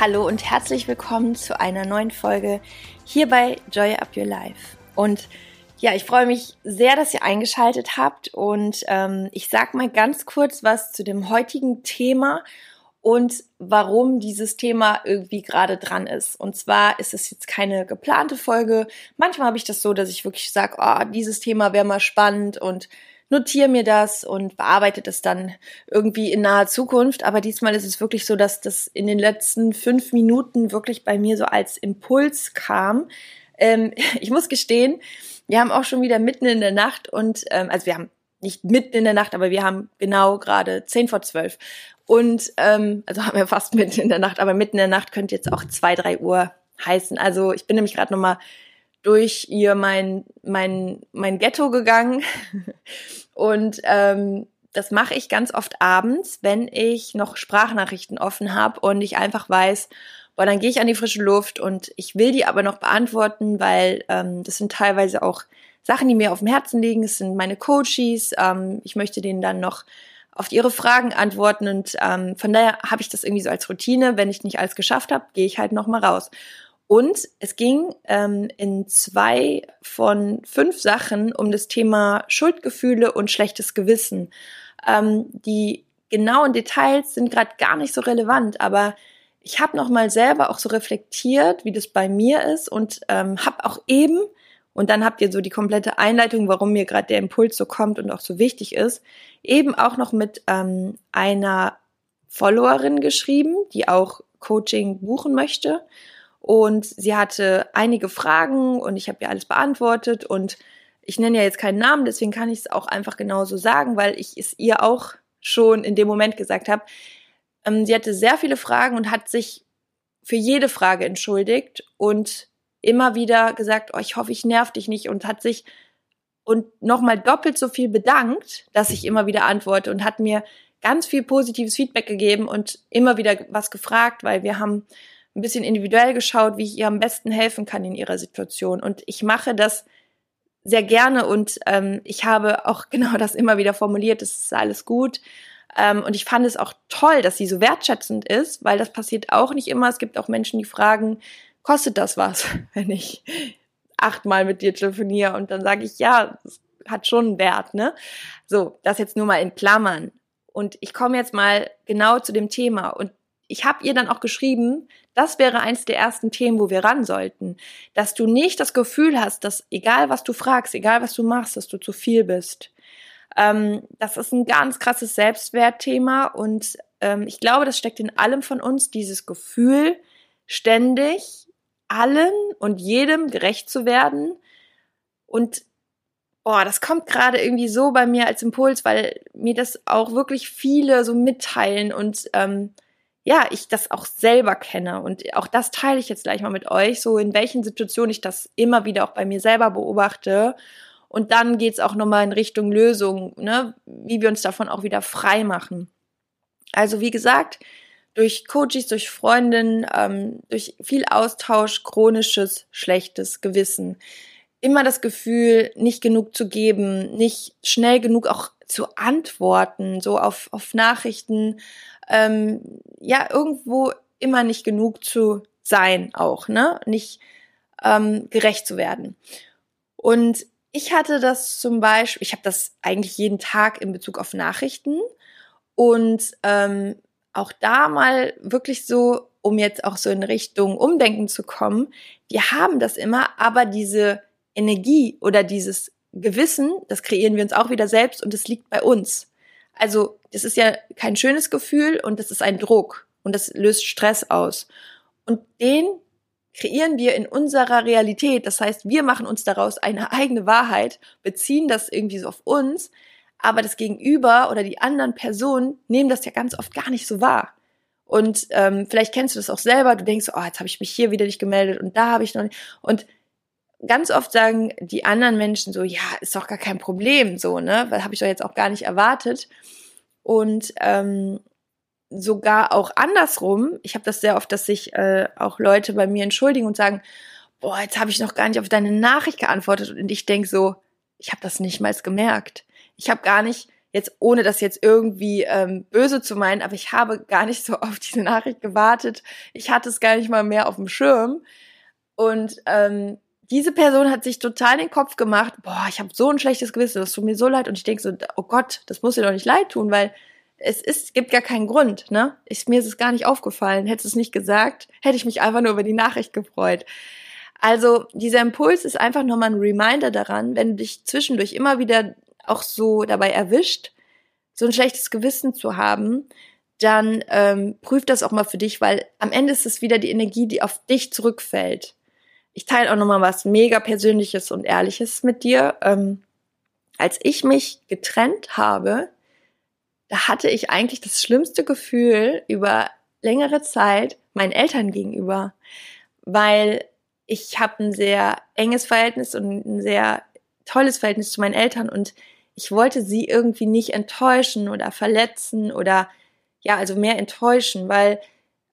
Hallo und herzlich willkommen zu einer neuen Folge hier bei Joy Up Your Life. Und ja, ich freue mich sehr, dass ihr eingeschaltet habt und ähm, ich sag mal ganz kurz was zu dem heutigen Thema und warum dieses Thema irgendwie gerade dran ist. Und zwar ist es jetzt keine geplante Folge. Manchmal habe ich das so, dass ich wirklich sage, oh, dieses Thema wäre mal spannend und notiere mir das und bearbeite das dann irgendwie in naher Zukunft. Aber diesmal ist es wirklich so, dass das in den letzten fünf Minuten wirklich bei mir so als Impuls kam. Ähm, ich muss gestehen, wir haben auch schon wieder mitten in der Nacht und, ähm, also wir haben nicht mitten in der Nacht, aber wir haben genau gerade zehn vor zwölf. Und ähm, also haben wir fast mitten in der Nacht, aber mitten in der Nacht könnte jetzt auch zwei, drei Uhr heißen. Also ich bin nämlich gerade nochmal durch ihr mein, mein, mein Ghetto gegangen. Und ähm, das mache ich ganz oft abends, wenn ich noch Sprachnachrichten offen habe und ich einfach weiß, boah, dann gehe ich an die frische Luft und ich will die aber noch beantworten, weil ähm, das sind teilweise auch Sachen, die mir auf dem Herzen liegen. Es sind meine Coaches. Ähm, ich möchte denen dann noch auf ihre Fragen antworten und ähm, von daher habe ich das irgendwie so als Routine. Wenn ich nicht alles geschafft habe, gehe ich halt noch mal raus. Und es ging ähm, in zwei von fünf Sachen um das Thema Schuldgefühle und schlechtes Gewissen. Ähm, die genauen Details sind gerade gar nicht so relevant, aber ich habe noch mal selber auch so reflektiert, wie das bei mir ist und ähm, habe auch eben und dann habt ihr so die komplette Einleitung, warum mir gerade der Impuls so kommt und auch so wichtig ist, eben auch noch mit ähm, einer Followerin geschrieben, die auch Coaching buchen möchte und sie hatte einige Fragen und ich habe ihr alles beantwortet und ich nenne ja jetzt keinen Namen, deswegen kann ich es auch einfach genauso sagen, weil ich es ihr auch schon in dem Moment gesagt habe. Ähm, sie hatte sehr viele Fragen und hat sich für jede Frage entschuldigt und immer wieder gesagt, oh, ich hoffe, ich nerv dich nicht und hat sich und nochmal doppelt so viel bedankt, dass ich immer wieder antworte und hat mir ganz viel positives Feedback gegeben und immer wieder was gefragt, weil wir haben ein bisschen individuell geschaut, wie ich ihr am besten helfen kann in ihrer Situation. Und ich mache das sehr gerne und ähm, ich habe auch genau das immer wieder formuliert, es ist alles gut. Ähm, und ich fand es auch toll, dass sie so wertschätzend ist, weil das passiert auch nicht immer. Es gibt auch Menschen, die fragen, kostet das was, wenn ich achtmal mit dir telefoniere und dann sage ich, ja, das hat schon einen Wert, ne? So, das jetzt nur mal in Klammern. Und ich komme jetzt mal genau zu dem Thema. Und ich habe ihr dann auch geschrieben, das wäre eins der ersten Themen, wo wir ran sollten, dass du nicht das Gefühl hast, dass egal was du fragst, egal was du machst, dass du zu viel bist. Ähm, das ist ein ganz krasses Selbstwertthema und ähm, ich glaube, das steckt in allem von uns, dieses Gefühl, ständig allen und jedem gerecht zu werden und Boah, das kommt gerade irgendwie so bei mir als Impuls, weil mir das auch wirklich viele so mitteilen und ähm, ja, ich das auch selber kenne. Und auch das teile ich jetzt gleich mal mit euch, so in welchen Situationen ich das immer wieder auch bei mir selber beobachte. Und dann geht's auch nochmal in Richtung Lösung, ne, wie wir uns davon auch wieder frei machen. Also wie gesagt, durch Coaches, durch Freundinnen, ähm, durch viel Austausch, chronisches, schlechtes Gewissen. Immer das Gefühl, nicht genug zu geben, nicht schnell genug auch zu antworten, so auf, auf Nachrichten, ähm, ja, irgendwo immer nicht genug zu sein auch, ne? Nicht ähm, gerecht zu werden. Und ich hatte das zum Beispiel, ich habe das eigentlich jeden Tag in Bezug auf Nachrichten und ähm, auch da mal wirklich so, um jetzt auch so in Richtung Umdenken zu kommen, wir haben das immer, aber diese Energie oder dieses Gewissen, das kreieren wir uns auch wieder selbst und es liegt bei uns. Also, das ist ja kein schönes Gefühl und das ist ein Druck und das löst Stress aus. Und den kreieren wir in unserer Realität. Das heißt, wir machen uns daraus eine eigene Wahrheit, beziehen das irgendwie so auf uns, aber das Gegenüber oder die anderen Personen nehmen das ja ganz oft gar nicht so wahr. Und ähm, vielleicht kennst du das auch selber. Du denkst, oh, jetzt habe ich mich hier wieder nicht gemeldet und da habe ich noch nicht. Und ganz oft sagen die anderen Menschen so, ja, ist doch gar kein Problem, so, ne? Weil habe ich doch jetzt auch gar nicht erwartet. Und ähm, sogar auch andersrum, ich habe das sehr oft, dass sich äh, auch Leute bei mir entschuldigen und sagen, boah, jetzt habe ich noch gar nicht auf deine Nachricht geantwortet. Und ich denk so, ich habe das nicht mal gemerkt. Ich habe gar nicht, jetzt ohne das jetzt irgendwie ähm, böse zu meinen, aber ich habe gar nicht so auf diese Nachricht gewartet. Ich hatte es gar nicht mal mehr auf dem Schirm. Und ähm, diese Person hat sich total den Kopf gemacht, boah, ich habe so ein schlechtes Gewissen, das tut mir so leid. Und ich denke so, oh Gott, das muss dir doch nicht leid tun, weil es ist, gibt gar keinen Grund, ne? Ich, mir ist es gar nicht aufgefallen. Hättest es nicht gesagt, hätte ich mich einfach nur über die Nachricht gefreut. Also dieser Impuls ist einfach nochmal ein Reminder daran, wenn du dich zwischendurch immer wieder auch so dabei erwischt, so ein schlechtes Gewissen zu haben, dann ähm, prüf das auch mal für dich, weil am Ende ist es wieder die Energie, die auf dich zurückfällt ich teile auch nochmal was mega Persönliches und Ehrliches mit dir. Ähm, als ich mich getrennt habe, da hatte ich eigentlich das schlimmste Gefühl über längere Zeit meinen Eltern gegenüber, weil ich habe ein sehr enges Verhältnis und ein sehr tolles Verhältnis zu meinen Eltern und ich wollte sie irgendwie nicht enttäuschen oder verletzen oder ja, also mehr enttäuschen, weil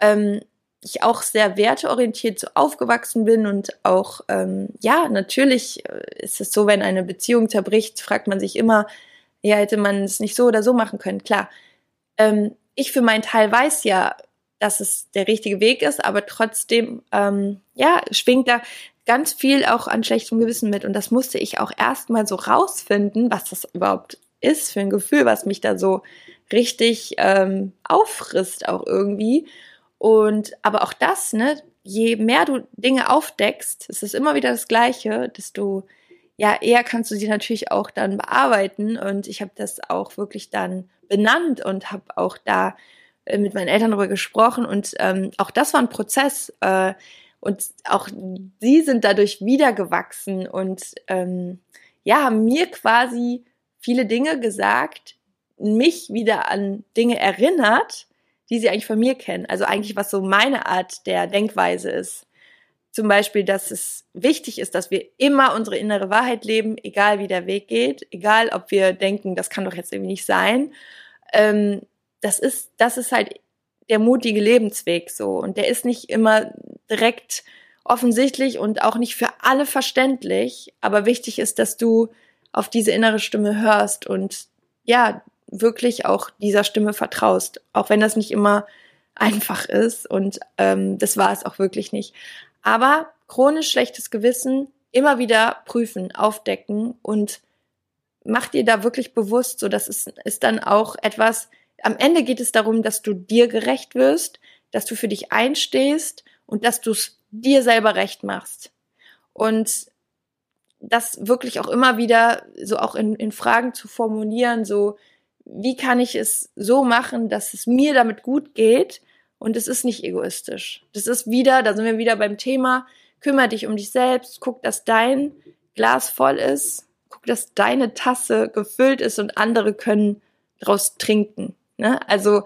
ähm, ich auch sehr werteorientiert so aufgewachsen bin und auch, ähm, ja, natürlich äh, ist es so, wenn eine Beziehung zerbricht, fragt man sich immer, ja, hätte man es nicht so oder so machen können. Klar, ähm, ich für meinen Teil weiß ja, dass es der richtige Weg ist, aber trotzdem, ähm, ja, schwingt da ganz viel auch an schlechtem Gewissen mit und das musste ich auch erstmal so rausfinden, was das überhaupt ist für ein Gefühl, was mich da so richtig ähm, auffrisst auch irgendwie. Und aber auch das, ne, je mehr du Dinge aufdeckst, es ist immer wieder das Gleiche, desto ja eher kannst du sie natürlich auch dann bearbeiten. Und ich habe das auch wirklich dann benannt und habe auch da äh, mit meinen Eltern darüber gesprochen. Und ähm, auch das war ein Prozess. Äh, und auch sie sind dadurch wiedergewachsen und ähm, ja, haben mir quasi viele Dinge gesagt, mich wieder an Dinge erinnert, die sie eigentlich von mir kennen. Also eigentlich, was so meine Art der Denkweise ist. Zum Beispiel, dass es wichtig ist, dass wir immer unsere innere Wahrheit leben, egal wie der Weg geht, egal ob wir denken, das kann doch jetzt irgendwie nicht sein. Ähm, das ist, das ist halt der mutige Lebensweg so. Und der ist nicht immer direkt offensichtlich und auch nicht für alle verständlich. Aber wichtig ist, dass du auf diese innere Stimme hörst und ja, wirklich auch dieser Stimme vertraust, auch wenn das nicht immer einfach ist und ähm, das war es auch wirklich nicht. Aber chronisch schlechtes Gewissen immer wieder prüfen, aufdecken und mach dir da wirklich bewusst, so dass es ist dann auch etwas. Am Ende geht es darum, dass du dir gerecht wirst, dass du für dich einstehst und dass du es dir selber recht machst. Und das wirklich auch immer wieder so auch in, in Fragen zu formulieren, so wie kann ich es so machen, dass es mir damit gut geht und es ist nicht egoistisch. Das ist wieder, da sind wir wieder beim Thema, kümmere dich um dich selbst, guck, dass dein Glas voll ist, guck, dass deine Tasse gefüllt ist und andere können daraus trinken. Ne? Also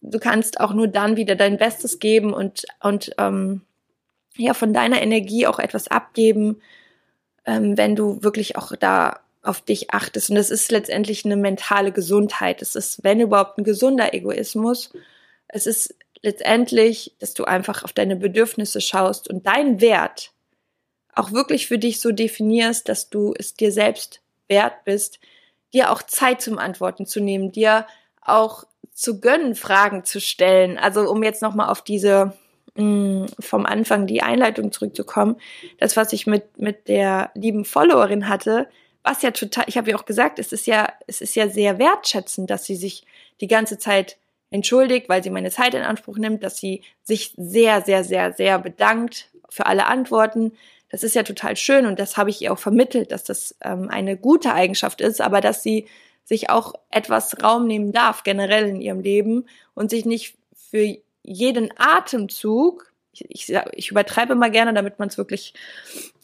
du kannst auch nur dann wieder dein Bestes geben und, und ähm, ja, von deiner Energie auch etwas abgeben, ähm, wenn du wirklich auch da auf dich achtest. Und das ist letztendlich eine mentale Gesundheit. Es ist, wenn überhaupt, ein gesunder Egoismus. Es ist letztendlich, dass du einfach auf deine Bedürfnisse schaust und deinen Wert auch wirklich für dich so definierst, dass du es dir selbst wert bist, dir auch Zeit zum Antworten zu nehmen, dir auch zu gönnen, Fragen zu stellen. Also um jetzt nochmal auf diese mh, mm, vom Anfang die Einleitung zurückzukommen, das, was ich mit, mit der lieben Followerin hatte, was ja total, ich habe ja auch gesagt, es ist ja, es ist ja sehr wertschätzend, dass sie sich die ganze Zeit entschuldigt, weil sie meine Zeit in Anspruch nimmt, dass sie sich sehr, sehr, sehr, sehr bedankt für alle Antworten. Das ist ja total schön und das habe ich ihr auch vermittelt, dass das ähm, eine gute Eigenschaft ist, aber dass sie sich auch etwas Raum nehmen darf, generell in ihrem Leben und sich nicht für jeden Atemzug, ich, ich, ich übertreibe mal gerne, damit man es wirklich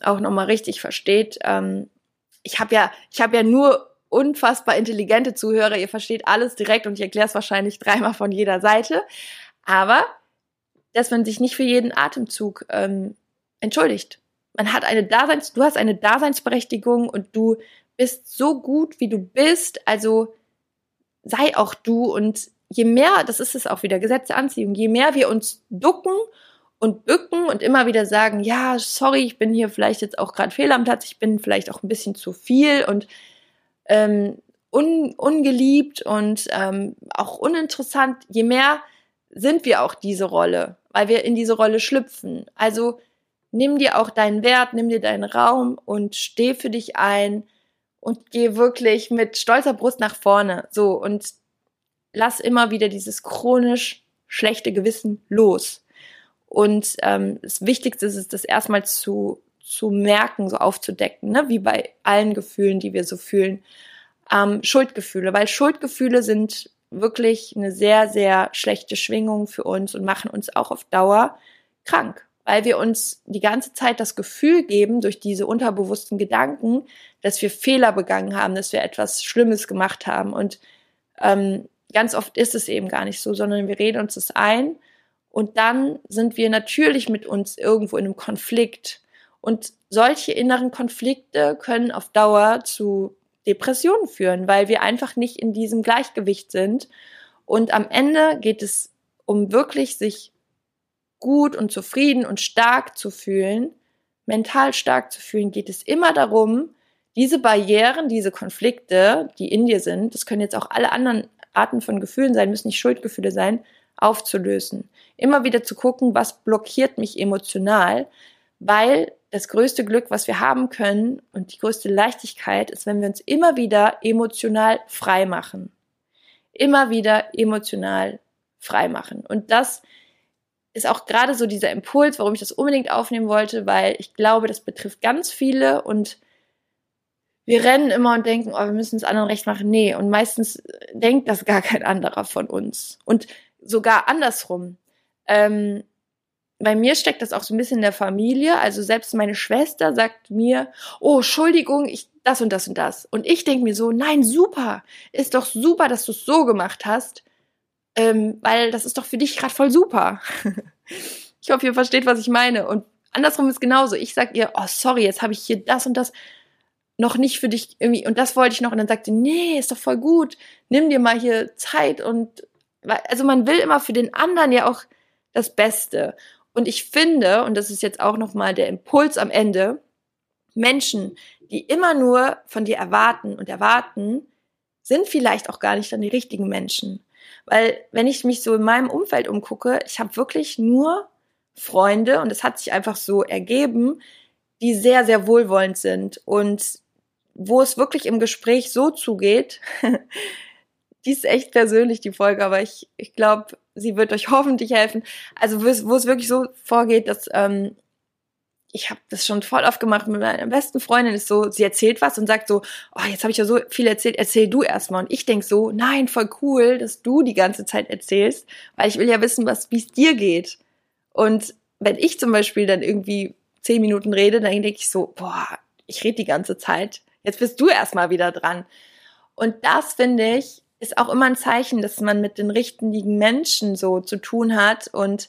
auch nochmal richtig versteht, ähm, ich habe ja, ich habe ja nur unfassbar intelligente Zuhörer, ihr versteht alles direkt und ich erkläre es wahrscheinlich dreimal von jeder Seite. Aber, dass man sich nicht für jeden Atemzug ähm, entschuldigt. Man hat eine Daseins, du hast eine Daseinsberechtigung und du bist so gut, wie du bist. Also sei auch du und je mehr, das ist es auch wieder, Gesetz der Anziehung, je mehr wir uns ducken und bücken und immer wieder sagen, ja, sorry, ich bin hier vielleicht jetzt auch gerade fehl am Platz, ich bin vielleicht auch ein bisschen zu viel und ähm, un, ungeliebt und ähm, auch uninteressant, je mehr sind wir auch diese Rolle, weil wir in diese Rolle schlüpfen. Also nimm dir auch deinen Wert, nimm dir deinen Raum und steh für dich ein und geh wirklich mit stolzer Brust nach vorne. So und lass immer wieder dieses chronisch schlechte Gewissen los. Und ähm, das Wichtigste ist es, das erstmal zu, zu merken, so aufzudecken, ne? wie bei allen Gefühlen, die wir so fühlen. Ähm, Schuldgefühle, weil Schuldgefühle sind wirklich eine sehr, sehr schlechte Schwingung für uns und machen uns auch auf Dauer krank, weil wir uns die ganze Zeit das Gefühl geben, durch diese unterbewussten Gedanken, dass wir Fehler begangen haben, dass wir etwas Schlimmes gemacht haben. Und ähm, ganz oft ist es eben gar nicht so, sondern wir reden uns das ein und dann sind wir natürlich mit uns irgendwo in einem Konflikt. Und solche inneren Konflikte können auf Dauer zu Depressionen führen, weil wir einfach nicht in diesem Gleichgewicht sind. Und am Ende geht es um wirklich sich gut und zufrieden und stark zu fühlen, mental stark zu fühlen, geht es immer darum, diese Barrieren, diese Konflikte, die in dir sind, das können jetzt auch alle anderen Arten von Gefühlen sein, müssen nicht Schuldgefühle sein, aufzulösen. Immer wieder zu gucken, was blockiert mich emotional, weil das größte Glück, was wir haben können und die größte Leichtigkeit ist, wenn wir uns immer wieder emotional frei machen. Immer wieder emotional frei machen. Und das ist auch gerade so dieser Impuls, warum ich das unbedingt aufnehmen wollte, weil ich glaube, das betrifft ganz viele und wir rennen immer und denken, oh, wir müssen es anderen recht machen. Nee, und meistens denkt das gar kein anderer von uns. Und sogar andersrum. Ähm, bei mir steckt das auch so ein bisschen in der Familie. Also selbst meine Schwester sagt mir, oh, Entschuldigung, ich das und das und das. Und ich denke mir so, nein, super, ist doch super, dass du es so gemacht hast, ähm, weil das ist doch für dich gerade voll super. ich hoffe, ihr versteht, was ich meine. Und andersrum ist genauso. Ich sag ihr, oh, sorry, jetzt habe ich hier das und das noch nicht für dich irgendwie, und das wollte ich noch. Und dann sagt sie, nee, ist doch voll gut. Nimm dir mal hier Zeit und also man will immer für den anderen ja auch das Beste. Und ich finde, und das ist jetzt auch nochmal der Impuls am Ende, Menschen, die immer nur von dir erwarten und erwarten, sind vielleicht auch gar nicht dann die richtigen Menschen. Weil wenn ich mich so in meinem Umfeld umgucke, ich habe wirklich nur Freunde und es hat sich einfach so ergeben, die sehr, sehr wohlwollend sind und wo es wirklich im Gespräch so zugeht, die ist echt persönlich, die Folge, aber ich, ich glaube, sie wird euch hoffentlich helfen. Also wo es, wirklich so vorgeht, dass ähm, ich habe das schon voll oft gemacht mit meiner besten Freundin, ist so, sie erzählt was und sagt so, oh, jetzt habe ich ja so viel erzählt, erzähl du erstmal. Und ich denk so, nein, voll cool, dass du die ganze Zeit erzählst, weil ich will ja wissen, wie es dir geht. Und wenn ich zum Beispiel dann irgendwie zehn Minuten rede, dann denke ich so, boah, ich rede die ganze Zeit. Jetzt bist du erstmal wieder dran. Und das finde ich, ist auch immer ein Zeichen, dass man mit den richtigen Menschen so zu tun hat und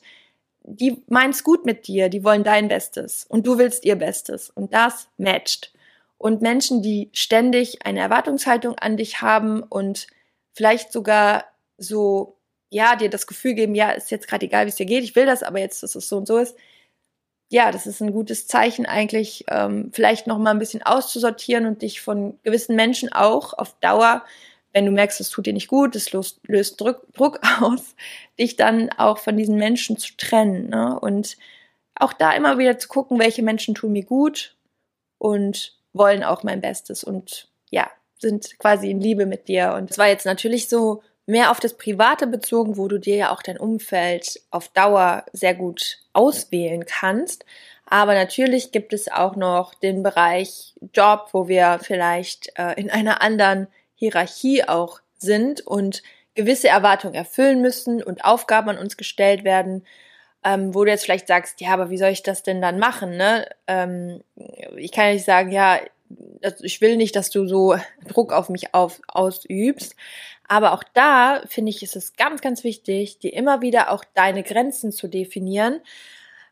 die meint's gut mit dir, die wollen dein Bestes und du willst ihr Bestes und das matcht. Und Menschen, die ständig eine Erwartungshaltung an dich haben und vielleicht sogar so, ja, dir das Gefühl geben, ja, ist jetzt gerade egal, wie es dir geht, ich will das, aber jetzt, dass es so und so ist. Ja, das ist ein gutes Zeichen eigentlich, ähm, vielleicht noch mal ein bisschen auszusortieren und dich von gewissen Menschen auch auf Dauer wenn du merkst, es tut dir nicht gut, es löst, löst Druck, Druck aus, dich dann auch von diesen Menschen zu trennen. Ne? Und auch da immer wieder zu gucken, welche Menschen tun mir gut und wollen auch mein Bestes und ja, sind quasi in Liebe mit dir. Und es war jetzt natürlich so mehr auf das Private bezogen, wo du dir ja auch dein Umfeld auf Dauer sehr gut auswählen kannst. Aber natürlich gibt es auch noch den Bereich Job, wo wir vielleicht äh, in einer anderen Hierarchie auch sind und gewisse Erwartungen erfüllen müssen und Aufgaben an uns gestellt werden, ähm, wo du jetzt vielleicht sagst, ja, aber wie soll ich das denn dann machen? Ne? Ähm, ich kann nicht sagen, ja, ich will nicht, dass du so Druck auf mich auf, ausübst. Aber auch da finde ich, ist es ganz, ganz wichtig, dir immer wieder auch deine Grenzen zu definieren.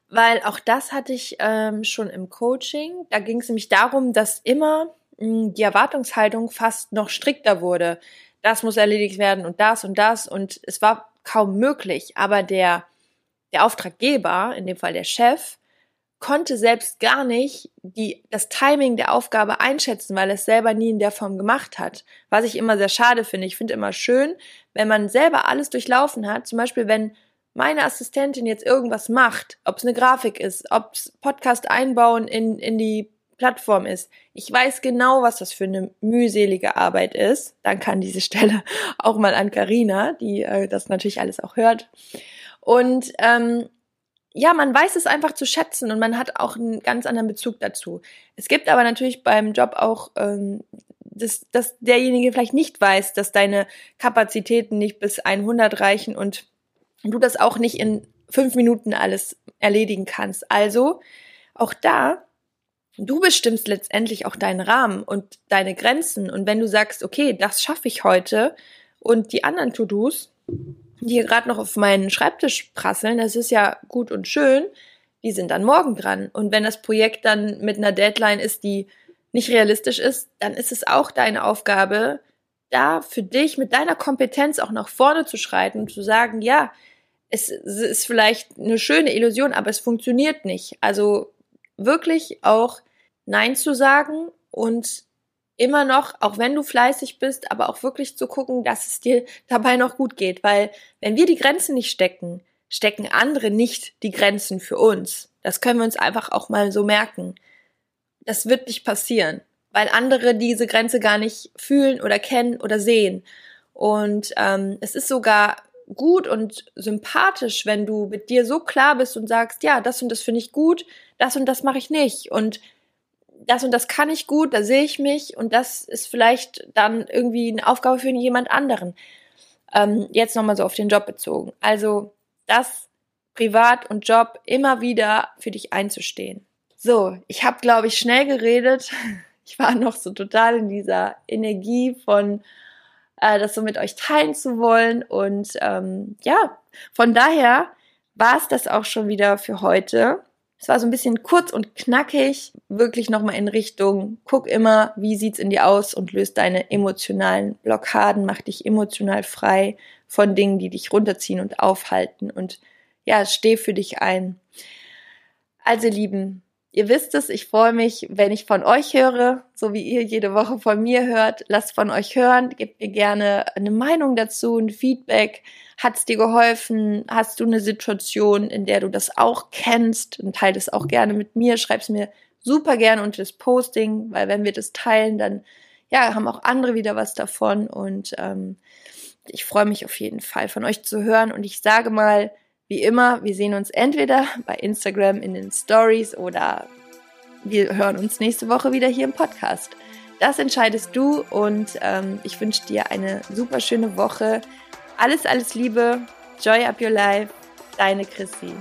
Weil auch das hatte ich ähm, schon im Coaching. Da ging es nämlich darum, dass immer die Erwartungshaltung fast noch strikter wurde. Das muss erledigt werden und das und das. Und es war kaum möglich. Aber der, der Auftraggeber, in dem Fall der Chef, konnte selbst gar nicht die, das Timing der Aufgabe einschätzen, weil er es selber nie in der Form gemacht hat. Was ich immer sehr schade finde. Ich finde immer schön, wenn man selber alles durchlaufen hat. Zum Beispiel, wenn meine Assistentin jetzt irgendwas macht, ob es eine Grafik ist, ob es Podcast einbauen in, in die Plattform ist. Ich weiß genau, was das für eine mühselige Arbeit ist. Dann kann diese Stelle auch mal an Karina, die äh, das natürlich alles auch hört. Und ähm, ja, man weiß es einfach zu schätzen und man hat auch einen ganz anderen Bezug dazu. Es gibt aber natürlich beim Job auch, ähm, dass, dass derjenige vielleicht nicht weiß, dass deine Kapazitäten nicht bis 100 reichen und du das auch nicht in fünf Minuten alles erledigen kannst. Also auch da, du bestimmst letztendlich auch deinen Rahmen und deine Grenzen. Und wenn du sagst, okay, das schaffe ich heute und die anderen To-Dos, die hier gerade noch auf meinen Schreibtisch prasseln, das ist ja gut und schön, die sind dann morgen dran. Und wenn das Projekt dann mit einer Deadline ist, die nicht realistisch ist, dann ist es auch deine Aufgabe, da für dich mit deiner Kompetenz auch nach vorne zu schreiten und zu sagen, ja, es ist vielleicht eine schöne Illusion, aber es funktioniert nicht. Also wirklich auch Nein zu sagen und immer noch, auch wenn du fleißig bist, aber auch wirklich zu gucken, dass es dir dabei noch gut geht. Weil wenn wir die Grenzen nicht stecken, stecken andere nicht die Grenzen für uns. Das können wir uns einfach auch mal so merken. Das wird nicht passieren, weil andere diese Grenze gar nicht fühlen oder kennen oder sehen. Und ähm, es ist sogar gut und sympathisch, wenn du mit dir so klar bist und sagst, ja, das und das finde ich gut, das und das mache ich nicht. Und das und das kann ich gut, da sehe ich mich und das ist vielleicht dann irgendwie eine Aufgabe für jemand anderen. Ähm, jetzt nochmal so auf den Job bezogen. Also das Privat und Job immer wieder für dich einzustehen. So, ich habe, glaube ich, schnell geredet. Ich war noch so total in dieser Energie von äh, das so mit euch teilen zu wollen. Und ähm, ja, von daher war es das auch schon wieder für heute. Es war so ein bisschen kurz und knackig, wirklich nochmal in Richtung, guck immer, wie sieht's in dir aus und löst deine emotionalen Blockaden, mach dich emotional frei von Dingen, die dich runterziehen und aufhalten und ja, steh für dich ein. Also Lieben, ihr wisst es, ich freue mich, wenn ich von euch höre, so wie ihr jede Woche von mir hört. Lasst von euch hören, gebt mir gerne eine Meinung dazu, ein Feedback. Hat es dir geholfen? Hast du eine Situation, in der du das auch kennst? Und teile es auch gerne mit mir. Schreib es mir super gerne unter das Posting, weil wenn wir das teilen, dann ja, haben auch andere wieder was davon. Und ähm, ich freue mich auf jeden Fall von euch zu hören. Und ich sage mal, wie immer, wir sehen uns entweder bei Instagram in den Stories oder wir hören uns nächste Woche wieder hier im Podcast. Das entscheidest du und ähm, ich wünsche dir eine super schöne Woche. Alles, alles Liebe. Joy up your life. Deine Chrissy.